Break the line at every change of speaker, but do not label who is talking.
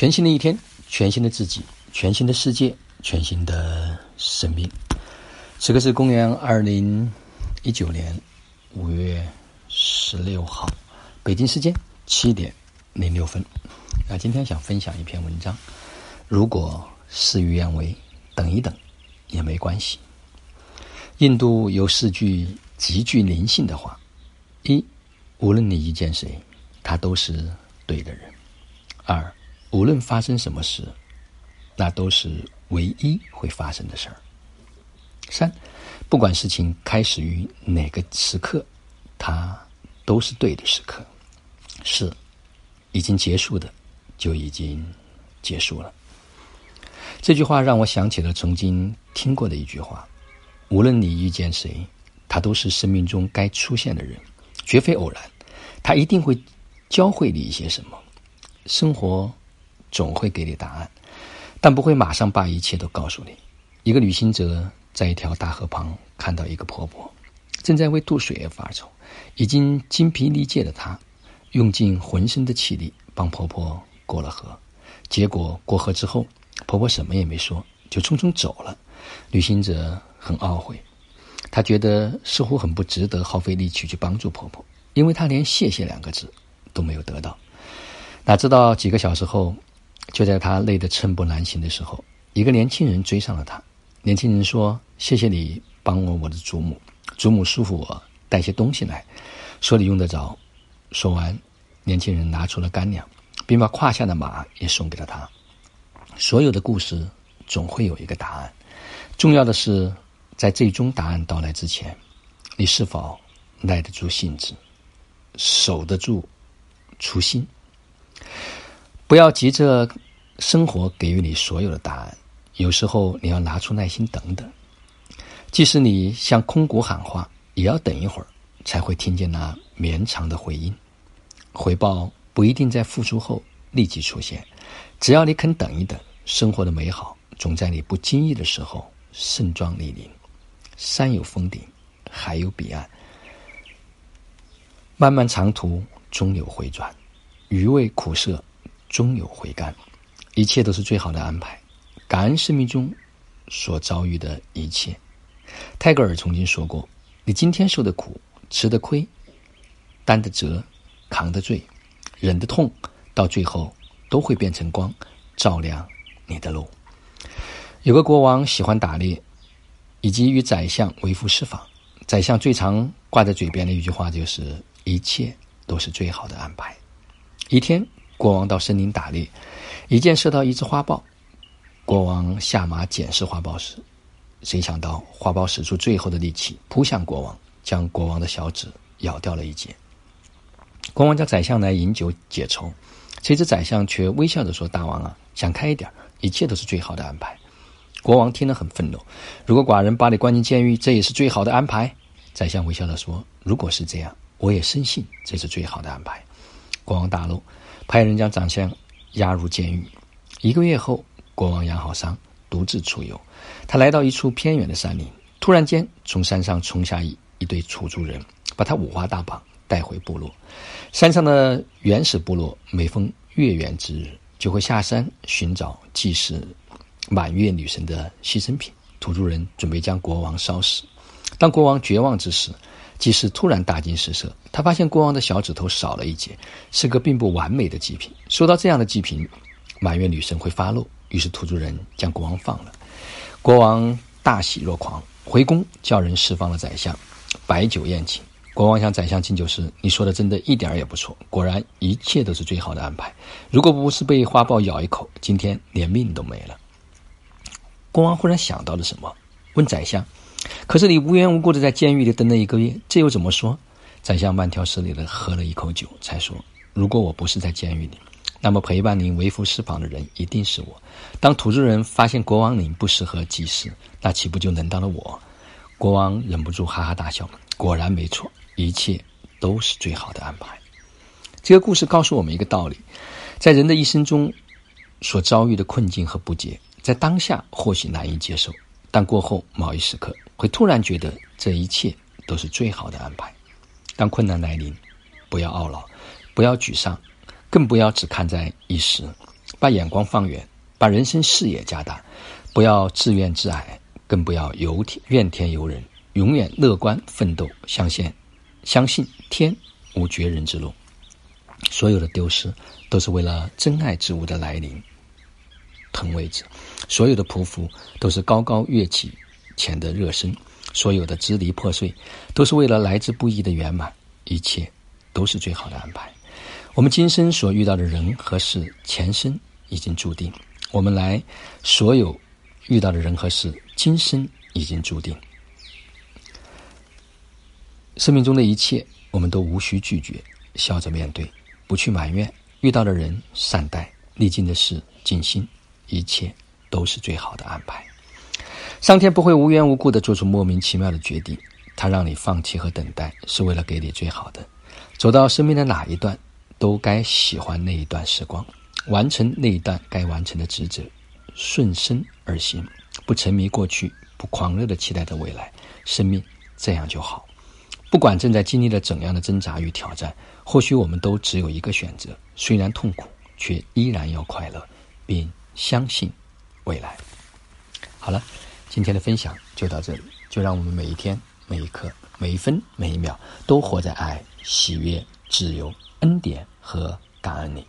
全新的一天，全新的自己，全新的世界，全新的生命。此刻是公元二零一九年五月十六号，北京时间七点零六分。那今天想分享一篇文章，如果事与愿违，等一等也没关系。印度有四句极具灵性的话：一，无论你遇见谁，他都是对的人；二。无论发生什么事，那都是唯一会发生的事儿。三，不管事情开始于哪个时刻，它都是对的时刻。四，已经结束的就已经结束了。这句话让我想起了曾经听过的一句话：无论你遇见谁，他都是生命中该出现的人，绝非偶然。他一定会教会你一些什么。生活。总会给你答案，但不会马上把一切都告诉你。一个旅行者在一条大河旁看到一个婆婆，正在为渡水而发愁。已经精疲力竭的她，用尽浑身的气力帮婆婆过了河。结果过河之后，婆婆什么也没说，就匆匆走了。旅行者很懊悔，他觉得似乎很不值得耗费力气去帮助婆婆，因为他连“谢谢”两个字都没有得到。哪知道几个小时后。就在他累得寸步难行的时候，一个年轻人追上了他。年轻人说：“谢谢你帮我我的祖母，祖母嘱咐我带些东西来，说你用得着。”说完，年轻人拿出了干粮，并把胯下的马也送给了他。所有的故事总会有一个答案，重要的是在最终答案到来之前，你是否耐得住性子，守得住初心。不要急着生活给予你所有的答案，有时候你要拿出耐心等等。即使你向空谷喊话，也要等一会儿才会听见那绵长的回音。回报不一定在付出后立即出现，只要你肯等一等，生活的美好总在你不经意的时候盛装莅临。山有峰顶，海有彼岸，漫漫长途终有回转，余味苦涩。终有回甘，一切都是最好的安排。感恩生命中所遭遇的一切。泰戈尔曾经说过：“你今天受的苦、吃的亏、担的责、扛的罪、忍的痛，到最后都会变成光，照亮你的路。”有个国王喜欢打猎，以及与宰相为夫私访。宰相最常挂在嘴边的一句话就是：“一切都是最好的安排。”一天。国王到森林打猎，一箭射到一只花豹。国王下马检视花豹时，谁想到花豹使出最后的力气扑向国王，将国王的小指咬掉了一截。国王叫宰相来饮酒解愁，谁知宰相却微笑着说：“大王啊，想开一点，一切都是最好的安排。”国王听了很愤怒：“如果寡人把你关进监狱，这也是最好的安排？”宰相微笑着说：“如果是这样，我也深信这是最好的安排。”国王大怒。派人将长相押入监狱。一个月后，国王养好伤，独自出游。他来到一处偏远的山林，突然间，从山上冲下一一对土著人，把他五花大绑带回部落。山上的原始部落，每逢月圆之日，就会下山寻找祭祀满月女神的牺牲品。土著人准备将国王烧死。当国王绝望之时，祭司突然大惊失色，他发现国王的小指头少了一截，是个并不完美的祭品。收到这样的祭品，满月女神会发怒。于是土著人将国王放了。国王大喜若狂，回宫叫人释放了宰相，摆酒宴请。国王向宰相敬酒时：“你说的真的一点也不错，果然一切都是最好的安排。如果不是被花豹咬一口，今天连命都没了。”国王忽然想到了什么，问宰相。可是你无缘无故的在监狱里等了一个月，这又怎么说？宰相慢条斯理的喝了一口酒，才说：“如果我不是在监狱里，那么陪伴您为夫释放的人一定是我。当土著人发现国王您不适合祭祀，那岂不就轮到了我？”国王忍不住哈哈大笑。果然没错，一切都是最好的安排。这个故事告诉我们一个道理：在人的一生中，所遭遇的困境和不解，在当下或许难以接受。但过后某一时刻，会突然觉得这一切都是最好的安排。当困难来临，不要懊恼，不要沮丧，更不要只看在一时，把眼光放远，把人生视野加大，不要自怨自艾，更不要由天怨天尤人，永远乐观奋斗，相信相信天无绝人之路。所有的丢失，都是为了真爱之物的来临。腾位置，所有的匍匐都是高高跃起前的热身；所有的支离破碎，都是为了来之不易的圆满。一切都是最好的安排。我们今生所遇到的人和事，前生已经注定；我们来所有遇到的人和事，今生已经注定。生命中的一切，我们都无需拒绝，笑着面对，不去埋怨。遇到的人善待，历经的事尽心。一切都是最好的安排。上天不会无缘无故的做出莫名其妙的决定，他让你放弃和等待，是为了给你最好的。走到生命的哪一段，都该喜欢那一段时光，完成那一段该完成的职责，顺生而行，不沉迷过去，不狂热的期待着未来。生命这样就好。不管正在经历了怎样的挣扎与挑战，或许我们都只有一个选择：虽然痛苦，却依然要快乐，并。相信未来。好了，今天的分享就到这里。就让我们每一天、每一刻、每一分、每一秒，都活在爱、喜悦、自由、恩典和感恩里。